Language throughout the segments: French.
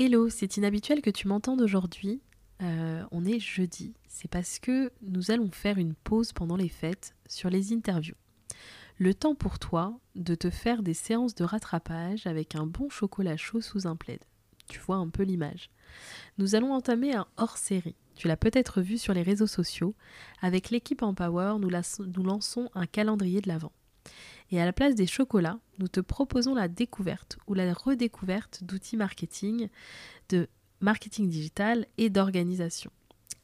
Hello, c'est inhabituel que tu m'entendes aujourd'hui. Euh, on est jeudi. C'est parce que nous allons faire une pause pendant les fêtes sur les interviews. Le temps pour toi de te faire des séances de rattrapage avec un bon chocolat chaud sous un plaid. Tu vois un peu l'image. Nous allons entamer un hors-série. Tu l'as peut-être vu sur les réseaux sociaux. Avec l'équipe Empower, nous, nous lançons un calendrier de l'Avent. Et à la place des chocolats, nous te proposons la découverte ou la redécouverte d'outils marketing, de marketing digital et d'organisation.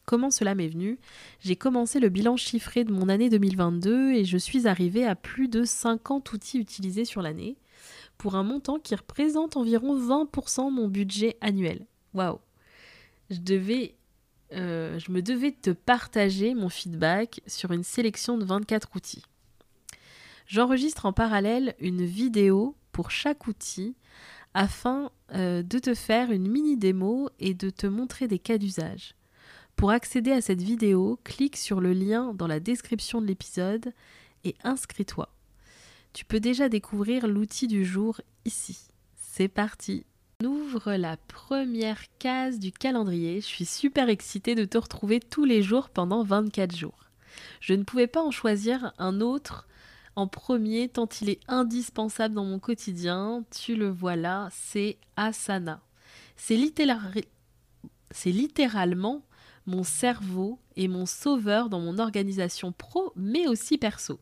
Comment cela m'est venu? J'ai commencé le bilan chiffré de mon année 2022 et je suis arrivée à plus de 50 outils utilisés sur l'année pour un montant qui représente environ 20% de mon budget annuel. Waouh Je devais euh, je me devais te partager mon feedback sur une sélection de 24 outils. J'enregistre en parallèle une vidéo pour chaque outil afin euh, de te faire une mini démo et de te montrer des cas d'usage. Pour accéder à cette vidéo, clique sur le lien dans la description de l'épisode et inscris-toi. Tu peux déjà découvrir l'outil du jour ici. C'est parti On ouvre la première case du calendrier. Je suis super excitée de te retrouver tous les jours pendant 24 jours. Je ne pouvais pas en choisir un autre en premier tant il est indispensable dans mon quotidien. Tu le vois là, c'est Asana. C'est littéralement mon cerveau et mon sauveur dans mon organisation pro, mais aussi perso.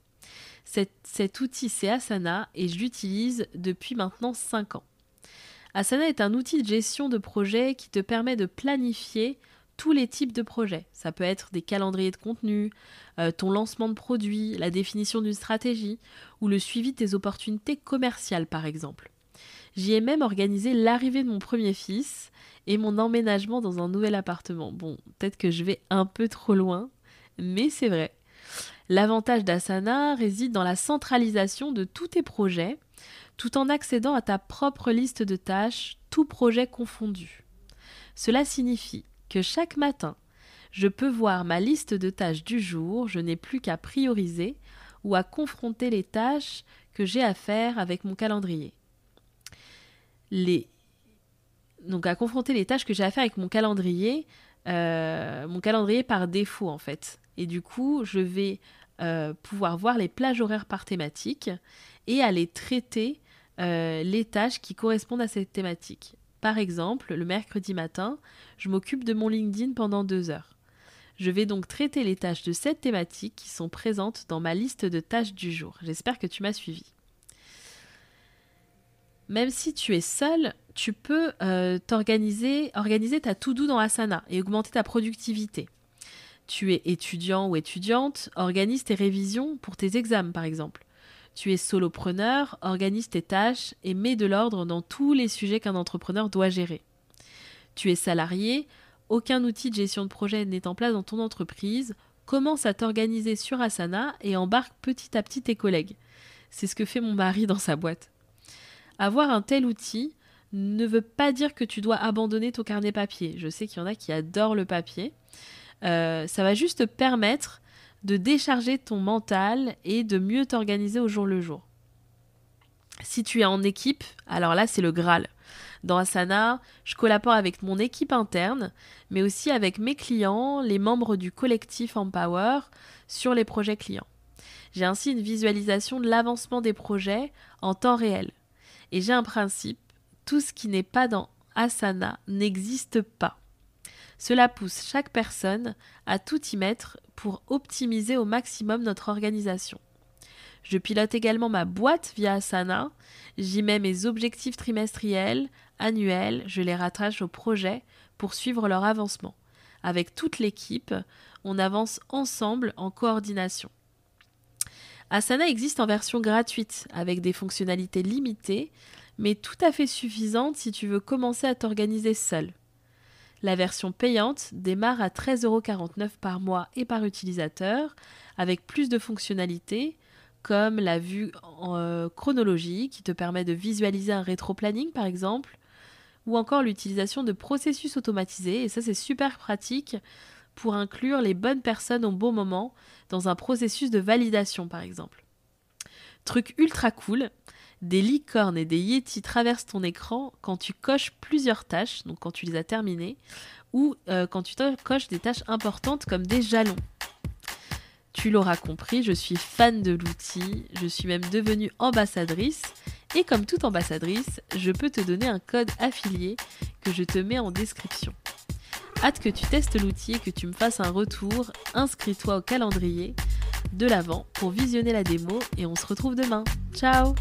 Cet, outil, c'est Asana et je l'utilise depuis maintenant 5 ans. Asana est un outil de gestion de projet qui te permet de planifier tous les types de projets. Ça peut être des calendriers de contenu, euh, ton lancement de produit, la définition d'une stratégie ou le suivi de tes opportunités commerciales par exemple. J'y ai même organisé l'arrivée de mon premier fils et mon emménagement dans un nouvel appartement. Bon, peut-être que je vais un peu trop loin, mais c'est vrai. L'avantage d'Asana réside dans la centralisation de tous tes projets, tout en accédant à ta propre liste de tâches, tout projet confondu. Cela signifie que chaque matin, je peux voir ma liste de tâches du jour, je n'ai plus qu'à prioriser ou à confronter les tâches que j'ai à faire avec mon calendrier. Donc à confronter les tâches que j'ai à faire avec mon calendrier, euh, mon calendrier par défaut en fait. Et du coup, je vais euh, pouvoir voir les plages horaires par thématique et aller traiter euh, les tâches qui correspondent à cette thématique. Par exemple, le mercredi matin, je m'occupe de mon LinkedIn pendant deux heures. Je vais donc traiter les tâches de cette thématique qui sont présentes dans ma liste de tâches du jour. J'espère que tu m'as suivi. Même si tu es seul, tu peux euh, t'organiser, organiser ta to-do dans Asana et augmenter ta productivité. Tu es étudiant ou étudiante, organise tes révisions pour tes examens par exemple. Tu es solopreneur, organise tes tâches et mets de l'ordre dans tous les sujets qu'un entrepreneur doit gérer. Tu es salarié, aucun outil de gestion de projet n'est en place dans ton entreprise, commence à t'organiser sur Asana et embarque petit à petit tes collègues. C'est ce que fait mon mari dans sa boîte. Avoir un tel outil ne veut pas dire que tu dois abandonner ton carnet papier. Je sais qu'il y en a qui adorent le papier. Euh, ça va juste te permettre de décharger ton mental et de mieux t'organiser au jour le jour. Si tu es en équipe, alors là c'est le Graal. Dans Asana, je collabore avec mon équipe interne, mais aussi avec mes clients, les membres du collectif Empower, sur les projets clients. J'ai ainsi une visualisation de l'avancement des projets en temps réel. Et j'ai un principe, tout ce qui n'est pas dans Asana n'existe pas. Cela pousse chaque personne à tout y mettre pour optimiser au maximum notre organisation. Je pilote également ma boîte via Asana, j'y mets mes objectifs trimestriels, annuels, je les rattache au projet pour suivre leur avancement. Avec toute l'équipe, on avance ensemble en coordination. Asana existe en version gratuite avec des fonctionnalités limitées, mais tout à fait suffisantes si tu veux commencer à t'organiser seul. La version payante démarre à 13,49€ par mois et par utilisateur, avec plus de fonctionnalités comme la vue en euh, chronologie qui te permet de visualiser un rétro-planning par exemple, ou encore l'utilisation de processus automatisés, et ça c'est super pratique pour inclure les bonnes personnes au bon moment dans un processus de validation par exemple. Truc ultra cool, des licornes et des yétis traversent ton écran quand tu coches plusieurs tâches, donc quand tu les as terminées, ou euh, quand tu coches des tâches importantes comme des jalons. Tu l'auras compris, je suis fan de l'outil, je suis même devenue ambassadrice, et comme toute ambassadrice, je peux te donner un code affilié que je te mets en description. Hâte que tu testes l'outil et que tu me fasses un retour, inscris-toi au calendrier de l'avant pour visionner la démo et on se retrouve demain. Ciao